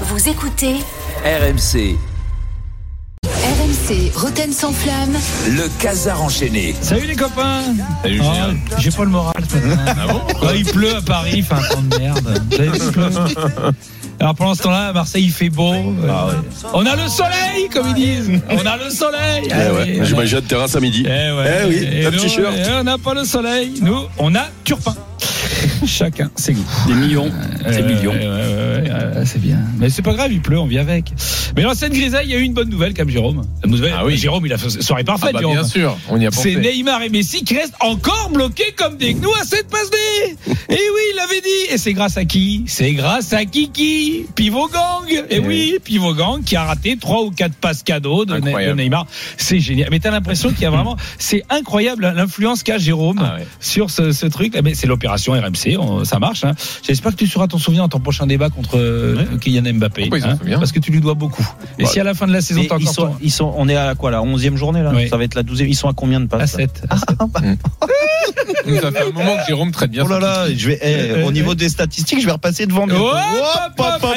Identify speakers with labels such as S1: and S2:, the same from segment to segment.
S1: Vous écoutez
S2: RMC,
S1: RMC Roten sans flamme.
S2: le casar enchaîné.
S3: Salut les copains
S4: Salut,
S3: Oh. J'ai pas le moral ce matin.
S4: Ah bon
S3: Oh, Il pleut à Paris, il fait un temps de merde. Alors pendant ce temps-là, à Marseille, il fait beau.
S4: Ah
S3: On a le soleil, comme ils disent. On a le soleil.
S5: Eh ouais,
S3: oui.
S5: j'imagine de terrasse à midi.
S3: Eh ouais.
S5: Eh oui, un t-shirt.
S3: eh, On n'a pas le soleil. Nous, on a Turpin. Chacun ses goûts.
S2: Des millions. Des
S3: Euh, ouais, ouais, c'est bien. Mais c'est pas grave, il pleut, on vit avec. Mais l'ancienne grisaille, il y a eu une bonne nouvelle, comme Jérôme.
S4: Ah oui.
S3: Jérôme, il a fait soirée parfaite,
S4: Ah bah,
S3: Jérôme.
S4: bien sûr, on y a
S3: C'est
S4: pensé.
S3: Neymar et Messi qui restent encore bloqués comme des gnous à cette passe D. Et oui, il l'avait dit. Et c'est grâce à qui? C'est grâce à Kiki, Pivot Gang. Et oui, Pivot Gang qui a raté trois ou quatre passes cadeaux de, Ne-
S4: Incroyable.
S3: de Neymar. C'est génial. Mais t'as l'impression qu'il y a vraiment, c'est incroyable l'influence qu'a Jérôme
S4: Ah ouais.
S3: sur ce, ce truc. Mais c'est l'opération RMC, on- ça marche. Hein. J'espère que tu sauras t'en souvenir dans ton prochain débat contre euh, Kylian Mbappé.
S4: Il s'en
S3: hein, parce que tu lui dois beaucoup. Et
S5: Ouais.
S3: si à la fin de la saison t'as
S6: ils
S3: encore
S6: sont,
S3: ton-
S6: ils sont, on est à quoi la 11e journée là?
S3: Oui.
S6: Ça va être la 12e. Ils sont à combien de
S3: à
S6: passes
S3: 7. À sept.
S4: Nous, ça fait un moment que Jérôme traite bien
S6: Oh là là, je vais, eh,
S3: Euh,
S6: au niveau des statistiques, je vais repasser devant.
S3: Ouais,
S6: Hop,
S3: pop.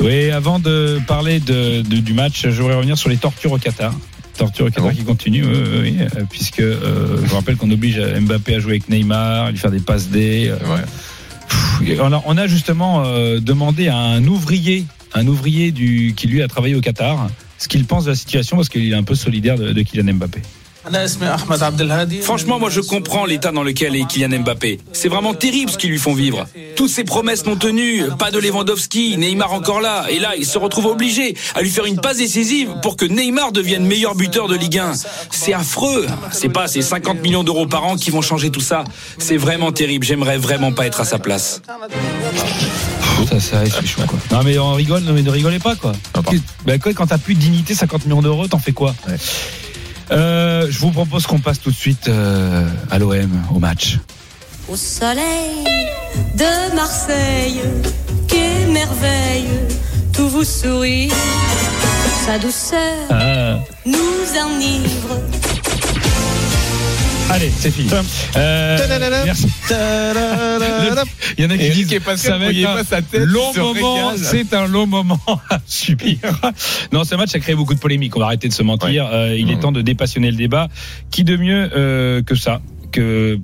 S3: Oui, avant de parler de, de- du match, je voudrais revenir sur les tortures au Qatar. Tortures au Qatar
S4: Ah bon
S3: qui oui, oui, euh, puisque euh, je vous rappelle qu'on oblige Mbappé à jouer avec Neymar, à lui faire des passes D. euh,
S4: Ouais.
S3: on, a, on a justement demandé à un ouvrier, un ouvrier du, qui lui a travaillé au Qatar, ce qu'il pense de la situation, parce qu'il est un peu solidaire de, de Kylian Mbappé.
S7: Franchement, moi je comprends l'état dans lequel est Kylian Mbappé. C'est vraiment terrible ce qu'ils lui font vivre. Toutes ses promesses non tenues, pas de Lewandowski, Neymar encore là, et là il se retrouve obligé à lui faire une passe décisive pour que Neymar devienne meilleur buteur de Ligue 1. C'est affreux. C'est pas ces 50 millions d'euros par an qui vont changer tout ça. C'est vraiment terrible. J'aimerais vraiment pas être à sa place.
S3: Ça, ça, c'est chaud, quoi. Non, mais on rigole, non, mais ne rigolez pas, quoi.
S4: Ah.
S3: Bah, quoi, quand t'as plus de dignité, 50 millions d'euros, t'en fais quoi?
S4: Ouais.
S3: Euh, Je vous propose qu'on passe tout de suite euh, à l'OM, au match.
S8: Au soleil de Marseille, quelle merveille, tout vous sourit, sa douceur
S3: Ah.
S8: nous enivre.
S3: Allez, c'est fini. Euh, merci. Il y en a qui disent va
S4: voyez
S3: être
S4: pas sa tête,
S3: long moment. C'est un long moment à subir. Non, ce match a créé beaucoup de polémiques. On va arrêter de se mentir. Euh, il est
S4: Mhm.
S3: temps de dépassionner le débat. Qui de mieux euh, que ça que,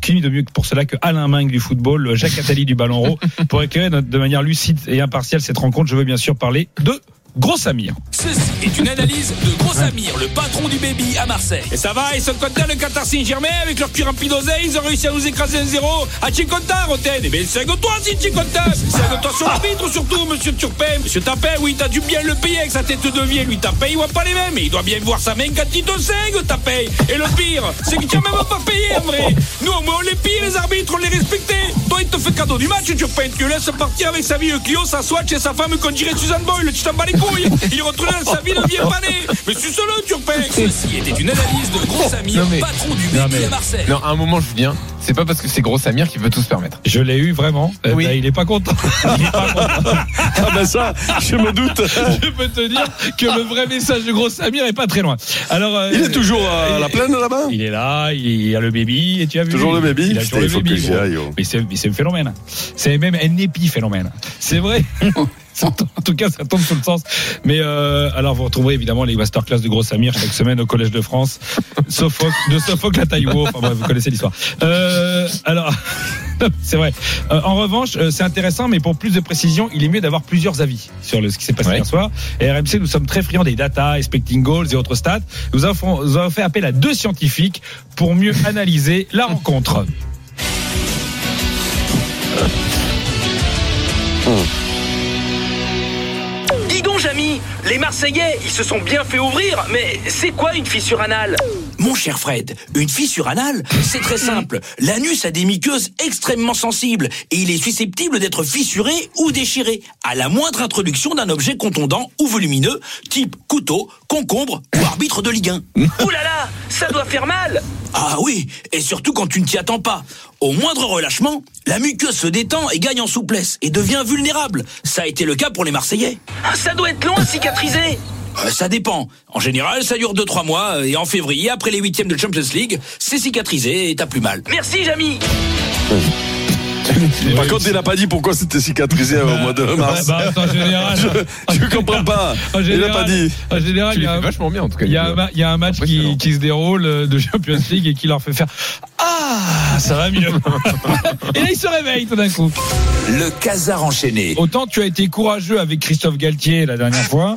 S3: qui de mieux pour cela que Alain Mingue du football, Jacques Attali du ballon rond, pour éclairer de manière lucide et impartiale cette rencontre. Je veux bien sûr parler de Gros Samir.
S7: Ceci est une analyse de Gros Amir, le patron du baby à Marseille. Et ça va, ils sont contents le Qatar Saint-Germain avec leur rempli d'oseille, ils ont réussi à nous écraser 1-0. Ah, tu es content, Roten Eh bien, c'est toi si content. C'est toi sur l'arbitre surtout, monsieur Turpin. Monsieur Tapin, oui, t'as dû bien le payer avec sa tête de vie. Lui, Tapin, il voit pas les mêmes, mais il doit bien voir sa main quand il te saigne, Tapin. Et le pire, c'est tu as même pas payé, en vrai. Nous, au moins, on les paye, les arbitres, on les respectait. Toi, il te fait cadeau du match, Turpin. Tu le laisses partir avec sa vie, Clio, sa swatch et sa femme qu'on dirait Suzanne Boyle. Tu t'en bats les couilles. Il retrouve sa vie de vieille panée. Mais suis solo, Turpin. Ceci était une analyse de Gros
S4: mais-
S7: patron du
S3: mais-
S7: à Marseille.
S4: Non, à un moment, Julien, c'est pas parce que c'est gros Samir qu'il peut tout se permettre.
S3: Je l'ai eu vraiment. Eh
S4: Oui.
S3: ben, il est pas content. Il est pas content.
S5: Ah ben ça, je me doute.
S3: Je peux te dire que le vrai message de Gros Samir est pas très loin. Alors, euh,
S5: Il est toujours à la plaine là-bas?
S3: Il est là, il y a le baby, et tu as vu.
S5: Toujours le baby?
S3: Il a toujours le baby.
S5: oh.
S3: Mais c'est, un phénomène. C'est même un épi phénomène. C'est vrai. en tout cas, ça tombe sous le sens. Mais euh, alors, vous retrouverez évidemment les masterclass de Gros Samir chaque semaine au Collège de France. De Sophocle à Taïwo. Enfin bref, vous connaissez l'histoire. Euh, alors, c'est vrai. Euh, en revanche, euh, c'est intéressant, mais pour plus de précision, il est mieux d'avoir plusieurs avis sur le, ce qui s'est passé
S4: Ouais.
S3: hier soir. Et RMC, nous sommes très friands des data, expecting goals et autres stats. Nous avons, nous avons fait appel à deux scientifiques pour mieux analyser la rencontre.
S7: Dis donc, Jamy, les Marseillais, ils se sont bien fait ouvrir, mais c'est quoi une fissure anale? Mon cher Fred, une fissure anale, c'est très simple. L'anus a des muqueuses extrêmement sensibles et il est susceptible d'être fissuré ou déchiré à la moindre introduction d'un objet contondant ou volumineux, type couteau, concombre ou arbitre de Ligue 1. Ouh là là, ça doit faire mal Ah oui, et surtout quand tu ne t'y attends pas. Au moindre relâchement, la muqueuse se détend et gagne en souplesse et devient vulnérable. Ça a été le cas pour les Marseillais. Ça doit être long à cicatriser Euh, ça dépend. En général, ça dure 2-3 mois euh, et en février, après les huitièmes de Champions League, c'est cicatrisé et t'as plus mal. Merci, Jamy
S5: Par contre, il n'a pas dit pourquoi c'était cicatrisé au mois de mars.
S3: Bah, en général,
S5: Je ne comprends pas.
S3: en
S5: Il n'a pas dit.
S3: en général, il y a
S4: vachement bien en tout cas.
S3: il y, a un,
S4: Nico.
S3: ma- il y a un match qui, qui se déroule euh, de Champions League et qui leur fait faire Ah, ça va mieux. et là, ils se réveillent tout d'un coup.
S2: Le casar enchaîné.
S3: Autant tu as été courageux avec Christophe Galtier la dernière fois.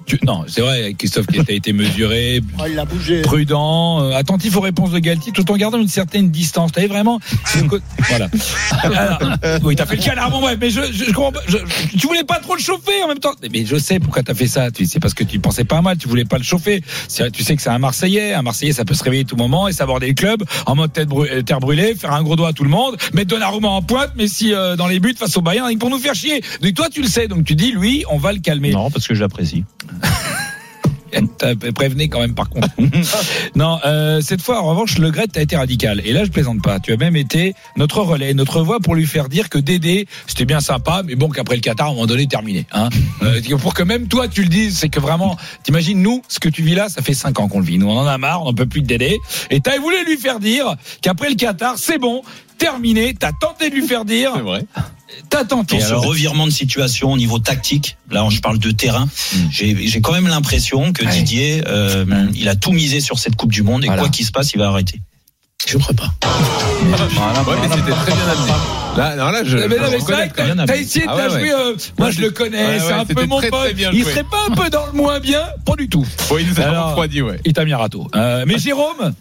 S3: Tu- non, c'est vrai, Christophe qui a été mesuré,
S9: Oh, il a bougé.
S3: prudent, euh, attentif aux réponses de Galtier, tout en gardant une certaine distance. T'avais vraiment, voilà. Alors, oui, t'as fait le canard. Bon bref, mais je, je, je comprends pas. je- je- tu voulais pas trop le chauffer en même temps. Mais je sais pourquoi t'as fait ça. Tu- C'est parce que tu pensais pas mal. Tu voulais pas le chauffer. Tu sais que c'est un Marseillais. Un Marseillais, ça peut se réveiller tout moment et s'aborder le club en mode tête euh, terre brûlée, faire un gros doigt à tout le monde, mettre Donnarumma en pointe, mais si euh, dans les buts face au Bayern, pour nous faire chier. Donc toi, tu le sais. Donc tu dis, lui, on va le calmer.
S6: Non, parce que je l'apprécie.
S3: T'as prévenu quand même par contre. non, euh, cette fois en revanche, le Gret a été radical. Et là, je plaisante pas. Tu as même été notre relais, notre voix pour lui faire dire que Dédé, c'était bien sympa, mais bon qu'après le Qatar, à un moment donné, terminé. Hein Euh, pour que même toi, tu le dises, c'est que vraiment, t'imagines nous, ce que tu vis là, ça fait cinq ans qu'on le vit. Nous, on en a marre, on n'en peut plus de Dédé. Et t'as voulu lui faire dire qu'après le Qatar, c'est bon. Terminé, t'as tenté de lui faire dire,
S4: C'est vrai.
S3: T'as tenté.
S10: Dans ce
S3: Alors,
S10: revirement de situation au niveau tactique, là je parle de terrain, j'ai j'ai quand même l'impression que
S3: Ouais.
S10: Didier, euh, il a tout misé sur cette Coupe du Monde et
S3: Voilà.
S10: quoi qu'il se passe, il va arrêter.
S9: Je crois pas.
S4: Ouais, mais c'était très bien amené. Là, non, là, je.
S3: Mais non,
S4: je
S3: mais c'est
S4: même.
S3: t'as essayé de
S4: Ah
S3: la
S4: ouais,
S3: jouer. euh, moi, je le connais,
S4: Ouais,
S3: c'est
S4: ouais,
S3: un peu mon
S4: très,
S3: pote.
S4: très bien
S3: Il serait pas un peu dans le moins bien? Pas du tout.
S4: Ouais, il nous a
S3: Alors,
S4: refroidi, ouais.
S3: Il t'a mis un râteau. Euh, mais Jérôme,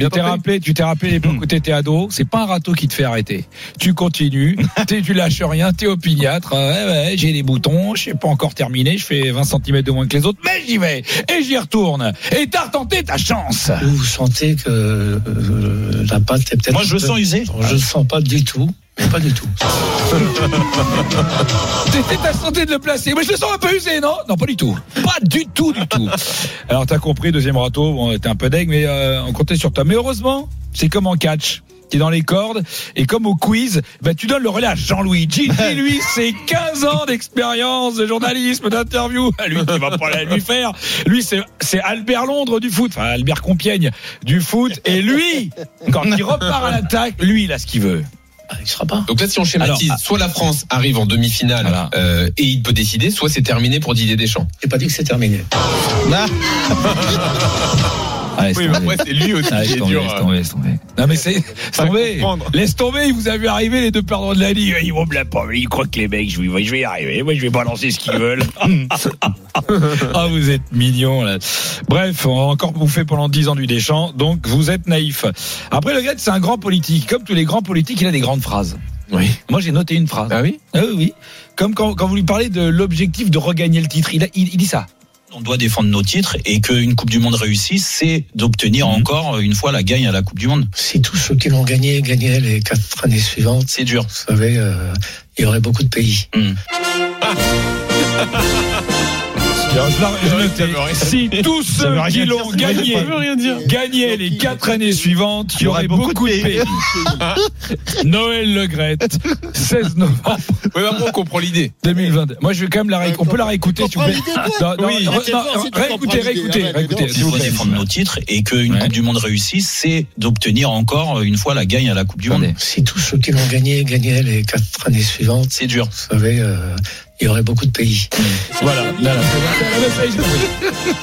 S4: bien
S3: tu t'es rappelé, tu t'es rappelé l'époque où t'étais ado. C'est pas un râteau qui te fait arrêter. Tu continues, t'es, tu lâches rien, t'es opiniâtre. Euh, Ouais, ouais, j'ai les boutons, je sais pas encore terminé, je fais 20 cm de moins que les autres, mais j'y vais et j'y retourne. Et t'as retenté ta chance.
S9: Vous, vous sentez que euh, la pâte est peut-être.
S10: Moi je le sens usé.
S9: Je le sens pas du tout. Pas du tout.
S3: T'étais ta santé de le placer. Mais je le sens un peu usé, non? Non, pas du tout. Pas du tout, du tout. Alors, t'as compris, deuxième râteau, bon, t'es un peu deg, mais euh, on comptait sur toi. Mais heureusement, c'est comme en catch. T'es dans les cordes, et comme au quiz, bah, tu donnes le relais à Jean-Louis. Gigi, lui, c'est 15 ans d'expérience de journalisme, d'interview. Lui, tu vas pas la lui faire. Lui, c'est, c'est Albert Londres du foot, enfin, Albert Compiègne du foot. Et lui, quand il repart à l'attaque, lui, il a ce qu'il veut.
S9: Ah, il sera pas.
S4: Donc là, si on schématise, soit la France arrive en demi-finale
S3: Voilà.
S4: euh, et il peut décider, soit c'est terminé pour Didier Deschamps.
S9: J'ai pas dit que c'est terminé.
S3: Ah, laisse
S4: Oui, mais après, c'est lui aussi
S3: Ah,
S4: qui est
S3: tomber,
S4: dur.
S3: laisse tomber, laisse tomber. Non mais c'est laisse tomber. Laisse tomber, il vous a vu arriver les deux perdants de la ligue. Ils vont me la pas. Ils croient que les mecs, je vais, je vais y arriver. Moi, je vais balancer ce qu'ils veulent. ah, vous êtes mignons là. Bref, on a encore bouffé pendant 10 ans du Deschamps, donc vous êtes naïf. Après, le Gret, c'est un grand politique. Comme tous les grands politiques, il a des grandes phrases.
S4: Oui.
S3: Moi, j'ai noté une phrase.
S4: Ah oui?
S3: Ah oui, oui. Comme quand, quand vous lui parlez de l'objectif de regagner le titre, il, a- il, il dit ça.
S10: On doit défendre nos titres et qu'une Coupe du Monde réussie, c'est d'obtenir
S3: Mhm.
S10: encore une fois la gagne à la Coupe du Monde.
S9: Si tous ceux qui l'ont gagné gagnaient les quatre années suivantes,
S10: C'est dur.
S9: vous savez, euh, il y aurait beaucoup de pays.
S10: Hmm.
S3: si tous ceux qui l'ont gagné gagnaient les quatre années suivantes, il y aurait beaucoup, de pays. Noël Le Gret, 16 novembre
S4: Oui, mais on comprend l'idée.
S3: 2022. Moi, je vais quand même la ré- on peut la réécouter, s'il vous plaît.
S9: Si tu
S3: réécoutez, réécoutez, réécoutez,
S10: On
S3: vous
S10: défendre nos titres et qu'une. Coupe du Monde réussie, c'est d'obtenir encore une fois la gagne à la Coupe du Monde.
S9: Si tous ceux qui l'ont gagné gagnaient les quatre années suivantes,
S10: C'est dur.
S9: vous savez, euh, il y aurait beaucoup de pays.
S3: Voilà, là, là, là, j'ai compris.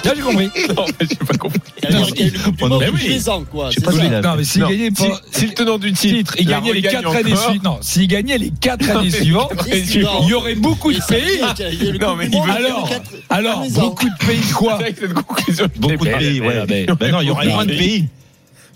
S3: Là, j'ai compris.
S4: Non, mais j'ai pas compris.
S9: Qu'il y a Coupe du Monde tous
S3: oui.
S9: les ans, quoi.
S6: Pas
S9: ça.
S3: Non, mais s'il
S4: Non,
S3: gagnait
S4: si,
S3: pas.
S4: si le tenant du titre,
S3: il gagnait les
S4: regagne
S3: quatre années
S4: encore.
S3: suivantes. Non, s'il gagnait les quatre années
S4: mais-
S3: suivantes, il y aurait beaucoup de pays.
S4: Non,
S9: Coupe
S4: mais il
S3: Alors, alors, beaucoup de pays quoi
S4: Avec cette conclusion, je
S6: Beaucoup de pays, ouais. Ben non, il y aurait moins de pays.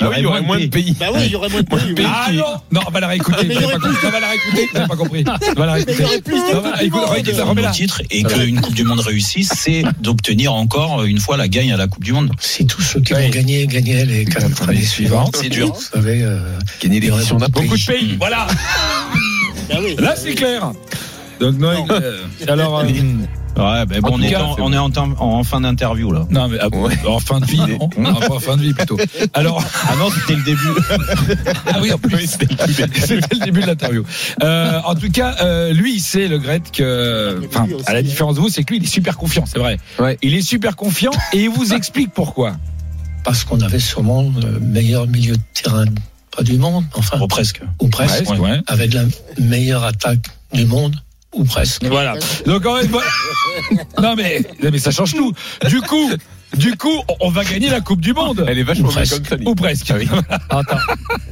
S4: Ah oui, il y aurait moins de pays.
S9: Bah oui, il y aurait moins de pays.
S3: Ah non, non, on va la réécouter. On va la réécouter. Vous avez pas compris. On va la
S9: Mais il y
S3: réécouter. Non,
S10: nos titres et qu'une Coupe du Monde réussie, c'est d'obtenir encore une fois la gagne à la Coupe du Monde.
S9: Si tous ceux qui
S3: Oui.
S9: l'ont gagné gagnaient les quatre années suivantes,
S10: C'est dur.
S9: euh,
S4: Gagner
S9: il y aurait beaucoup de pays.
S3: Voilà.
S9: Bah.
S3: Là, c'est clair. Donc, Noël, euh, alors, euh,
S6: Ouais, ben bon, on est, en, on est en, temps- en fin d'interview là.
S3: non, mais ah, en fin de vie, non. Non, pas en fin de vie plutôt. Alors,
S6: Ah non, c'était le début.
S3: ah oui, en plus, c'était le début de l'interview. Euh, en tout cas, euh, lui, il sait le Gret que, enfin, à la différence de vous, c'est que lui, il est super confiant, c'est vrai.
S4: Ouais.
S3: Il est super confiant et il vous explique pourquoi.
S9: Parce qu'on avait sûrement le meilleur milieu de terrain pas du monde, enfin,
S10: Bon, presque.
S9: ou presque,
S3: Presque, ouais.
S9: avec la meilleure attaque du monde, ou presque.
S3: Voilà. Donc en fait, voilà. non mais, non, mais ça change tout. Du coup, du coup, on va gagner la Coupe du Monde.
S4: Elle est vachement bien
S9: presque.
S4: comme ça, Link.
S3: Ou presque.
S9: Attends,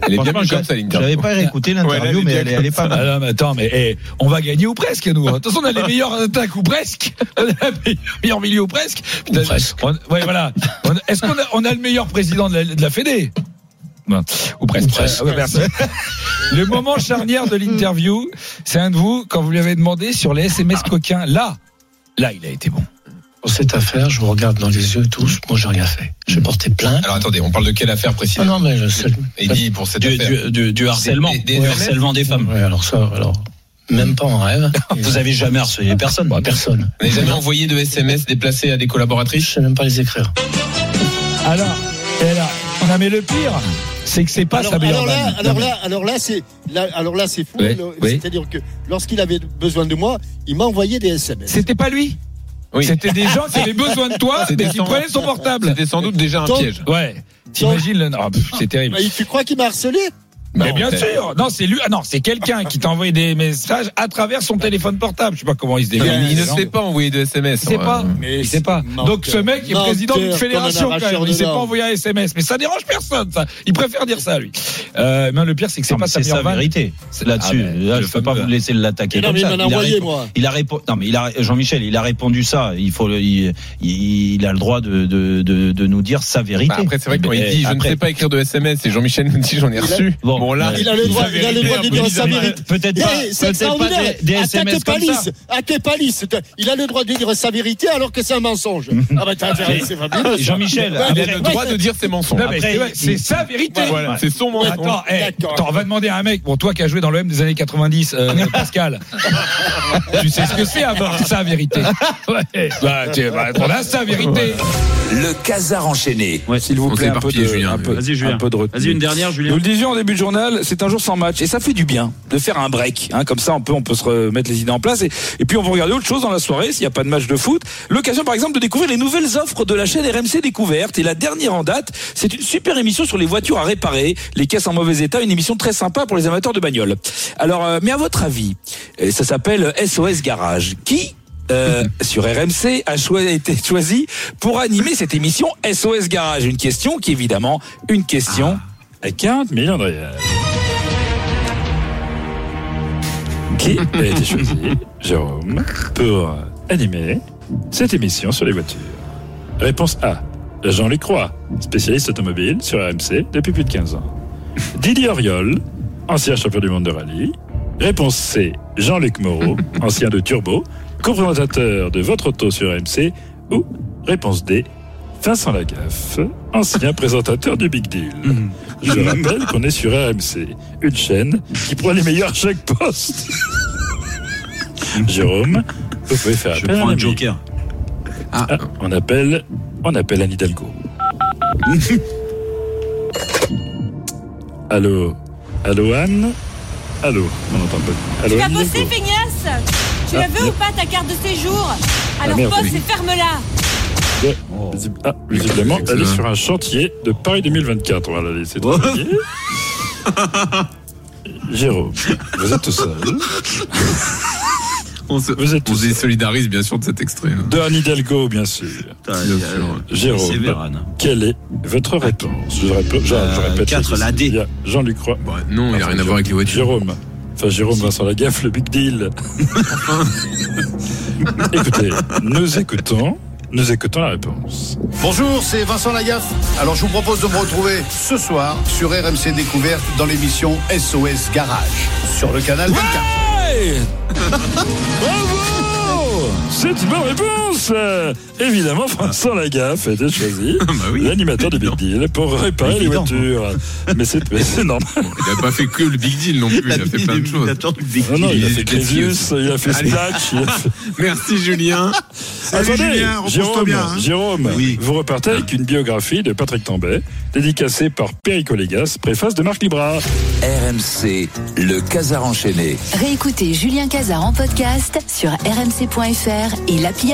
S4: Elle est bien comme ça.
S6: J'avais pas réécouté l'interview,
S4: Ouais,
S6: mais
S4: elle est
S6: elle est, elle est pas
S3: Ah
S6: mal.
S3: non, mais attends, mais eh, on va gagner ou presque, nous? De toute façon, on a les meilleures attaques ou presque. On a les meilleurs milieux ou presque. Putain,
S9: Ou presque.
S3: on- ouais, voilà. On- Est-ce qu'on a, on a le meilleur président de la, de la Fédé? Ou presque.
S9: Presque.
S3: Ah ouais. Le moment charnière de l'interview, c'est un de vous, quand vous lui avez demandé sur les SMS coquins. Là, là, il a été bon.
S9: pour cette affaire, je vous regarde dans les yeux tous, moi j'ai rien fait. J'ai porté plainte.
S11: Alors attendez, on parle de quelle affaire
S9: Ah
S11: précisément
S9: non, mais je sais.
S11: Il dit pour cette
S10: Du,
S11: affaire.
S10: du, du, du harcèlement.
S11: Des- des
S10: du harcèlement des femmes.
S9: Ouais, alors ça, alors, même pas en rêve.
S10: Vous avez jamais harcelé personne.
S9: Bah, personne.
S11: Vous n'avez jamais envoyé de SMS déplacés à des
S9: Je
S11: collaboratrices
S9: sais même pas les écrire.
S3: Alors, et là, on a mais le pire, c'est que c'est pas
S12: alors,
S3: sa meilleure
S12: alors là,
S3: vanne.
S12: alors
S3: Non, mais-
S12: là, alors là, c'est, là, alors là, c'est fou.
S3: Oui,
S12: Le-
S3: oui.
S12: C'est-à-dire que lorsqu'il avait besoin de moi, il m'a envoyé des SMS.
S3: C'était pas lui.
S4: Oui.
S3: C'était des gens qui avaient besoin de toi,
S4: C'était
S3: mais qui prenaient son portable.
S4: C'était sans doute déjà un
S12: Donc-
S4: piège.
S3: Ouais. T'imagines le. Pff, c'est terrible.
S12: Mais tu crois qu'il m'a harcelé?
S3: Mais bien sûr. Non, c'est lui. Ah non, c'est quelqu'un qui t'a envoyé des messages à travers son téléphone portable. Je sais pas comment il se
S4: Il,
S3: débrouille.
S4: il ne sait pas envoyer de SMS.
S3: Il sait
S4: hein.
S3: pas.
S12: Mais
S3: Il sait pas. Donc ce mec est président d'une fédération quand même. Il sait pas envoyer un SMS. Mais ça dérange personne, ça. Il préfère dire ça, lui. Euh, mais le pire, c'est que c'est pas sa
S10: vérité. C'est Là-dessus,
S3: Ah,
S10: là,
S3: le
S10: je peux pas vous laisser l'attaquer
S12: Non,
S10: comme
S12: mais il
S10: ça.
S12: a
S10: Il a
S12: envoyé,
S10: répondu-
S12: moi.
S10: Il a répondu. Non, mais il a Jean-Michel, il a répondu ça. Il faut, le- il, a le droit de, de, de, de nous dire sa vérité.
S4: Bah, après, c'est vrai que quand il dit je ne sais pas écrire de SMS et Jean-Michel nous dit j'en ai reçu.
S10: Bon,
S4: Bon, là,
S12: Il a le droit,
S4: sa
S12: il a le
S4: vérité
S12: droit
S4: un
S12: de dire sa vérité.
S10: Peut-être pas,
S12: c'est
S10: pas
S12: extraordinaire. Attaque. Palis, attaque Palis. Il a le droit de dire sa vérité alors que c'est un mensonge. ah bah t'as intérêt, c'est fabuleux. ça.
S10: Jean-Michel,
S4: Il a le droit de dire ses mensonges.
S3: Non, mais
S10: Après,
S3: c'est sa vérité.
S4: C'est son mensonge.
S3: Attends, eh, attends, on va demander à un mec, bon, toi qui as joué dans le M des années 90, euh, Pascal, tu sais ce que c'est avoir sa vérité. Ouais. Bah, on a sa vérité.
S2: Le casar enchaîné.
S5: S'il vous
S11: On
S5: plaît, un peu, de,
S11: Julien.
S5: un, peu,
S10: Vas-y, Julien.
S5: un peu de retenue.
S10: Vas-y, une dernière, Julien.
S5: Nous le disions en début de journal, c'est un jour sans match et ça fait du bien de faire un break. Hein, comme ça, on peut, on peut se remettre les idées en place et, et puis on va regarder autre chose dans la soirée s'il n'y a pas de match de foot. L'occasion, par exemple, de découvrir les nouvelles offres de la chaîne RMC Découverte et la dernière en date, c'est une super émission sur les voitures à réparer, les caisses en mauvais état, une émission très sympa pour les amateurs de bagnoles. Alors, euh, mais à votre avis, euh, ça s'appelle SOS Garage. Qui euh, sur RMC a choi- été choisi pour animer cette émission SOS Garage? Une question qui évidemment une question à 40 millions de. Qui a été choisi, Jérôme, pour animer cette émission sur les voitures? Réponse A. Jean-Luc Roy, spécialiste automobile sur RMC depuis plus de 15 ans. Didier Oriol, ancien champion du monde de rallye. Réponse C. Jean-Luc Moreau, ancien de Turbo, co-présentateur de Votre Auto sur RMC. Ou réponse D. Vincent Lagaffe, ancien présentateur du Big Deal. Je rappelle qu'on est sur RMC, une chaîne qui prend les meilleurs chèques poste. Jérôme, vous pouvez faire
S10: Je
S5: appel à
S10: prends
S5: un
S10: joker.
S5: Ah, on appelle, on appelle Anne Hidalgo. Allô, allô Anne Allô, on n'entend pas. Allô,
S8: Tu vas bosser, feignasse? Tu la
S5: Ah,
S8: veux ou pas ta carte de séjour? Alors
S5: merde,
S8: bosse
S5: oui.
S8: et ferme-la
S5: Ah, visiblement, elle est sur un chantier de Paris 2024. On va la laisser travailler. Jérôme, vous êtes tout seul.
S11: On se,
S5: Vous êtes
S11: on se
S5: seul.
S11: désolidarise bien sûr de cet extrait. hein.
S5: De Anne Hidalgo, bien sûr. Jérôme, quelle est votre réponse? Je, répète- je- je
S10: Euh,
S5: répète.
S10: quatre,
S5: les-
S10: la D.
S5: Jean-Luc Roy.
S11: Bon, non, il n'y a rien à voir avec les voitures.
S5: Jérôme. Enfin, Jérôme Vincent Lagaffe, le big deal. Écoutez, nous écoutons, nous écoutons la réponse.
S13: Bonjour, c'est Vincent Lagaffe. Alors je vous propose de me retrouver ce soir sur RMC Découverte dans l'émission SOS Garage sur le canal 24.
S5: Hey Bravo C'est une bonne réponse Évidemment, Vincent Lagaffe a été choisi,
S11: bah oui.
S5: l'animateur du Big Deal, pour réparer les voitures. Mais c'est normal.
S11: Il n'a pas fait que le Big Deal non plus, il a fait plein de choses.
S5: Non, non, il a fait Crésus, il a fait fait...
S11: Merci Julien.
S5: Attendez, Jérôme,
S13: bien, hein.
S5: Jérôme vous repartez avec une biographie de Patrick Tambay, dédicacée par Perico Légas, préface de Marc Libra.
S2: RMC, le casar enchaîné.
S1: Réécoutez Julien Cazard en podcast sur rmc.fr et l'appli